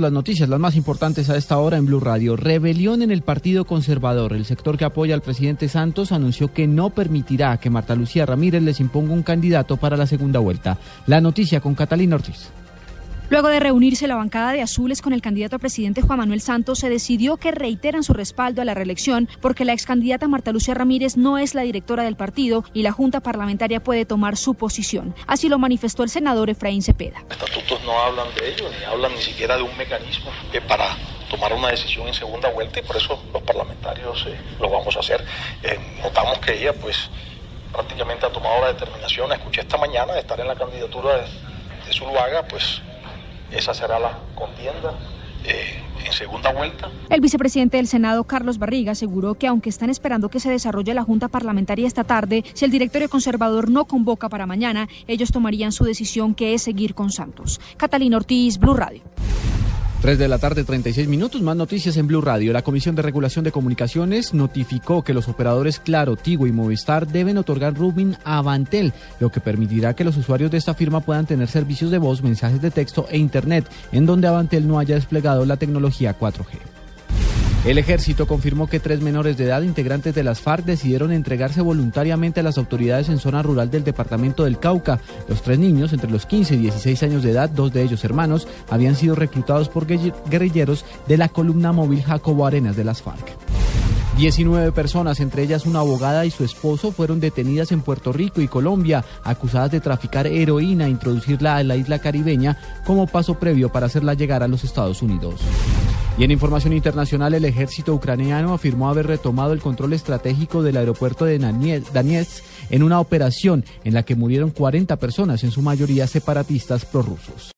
Las noticias, las más importantes a esta hora en Blue Radio. Rebelión en el Partido Conservador. El sector que apoya al presidente Santos anunció que no permitirá que Marta Lucía Ramírez les imponga un candidato para la segunda vuelta. La noticia con Catalina Ortiz. Luego de reunirse la bancada de azules con el candidato a presidente Juan Manuel Santos, se decidió que reiteran su respaldo a la reelección porque la excandidata Marta Lucía Ramírez no es la directora del partido y la Junta Parlamentaria puede tomar su posición. Así lo manifestó el senador Efraín Cepeda. Los estatutos no hablan de ello, ni hablan ni siquiera de un mecanismo para tomar una decisión en segunda vuelta y por eso los parlamentarios eh, lo vamos a hacer. Eh, notamos que ella pues prácticamente ha tomado la determinación, escuché esta mañana de estar en la candidatura de, de Zuluaga, pues esa será la contienda. Eh, en segunda vuelta. El vicepresidente del Senado, Carlos Barriga, aseguró que aunque están esperando que se desarrolle la Junta Parlamentaria esta tarde, si el directorio conservador no convoca para mañana, ellos tomarían su decisión que es seguir con Santos. Catalina Ortiz, Blue Radio. 3 de la tarde, 36 minutos. Más noticias en Blue Radio. La Comisión de Regulación de Comunicaciones notificó que los operadores Claro, Tigo y Movistar deben otorgar roaming a Avantel, lo que permitirá que los usuarios de esta firma puedan tener servicios de voz, mensajes de texto e Internet, en donde Avantel no haya desplegado la tecnología 4G. El ejército confirmó que tres menores de edad integrantes de las FARC decidieron entregarse voluntariamente a las autoridades en zona rural del departamento del Cauca. Los tres niños, entre los 15 y 16 años de edad, dos de ellos hermanos, habían sido reclutados por guerrilleros de la columna móvil Jacobo Arenas de las FARC. 19 personas, entre ellas una abogada y su esposo, fueron detenidas en Puerto Rico y Colombia, acusadas de traficar heroína e introducirla a la isla caribeña como paso previo para hacerla llegar a los Estados Unidos. Y en información internacional, el ejército ucraniano afirmó haber retomado el control estratégico del aeropuerto de Donetsk en una operación en la que murieron 40 personas, en su mayoría separatistas prorrusos.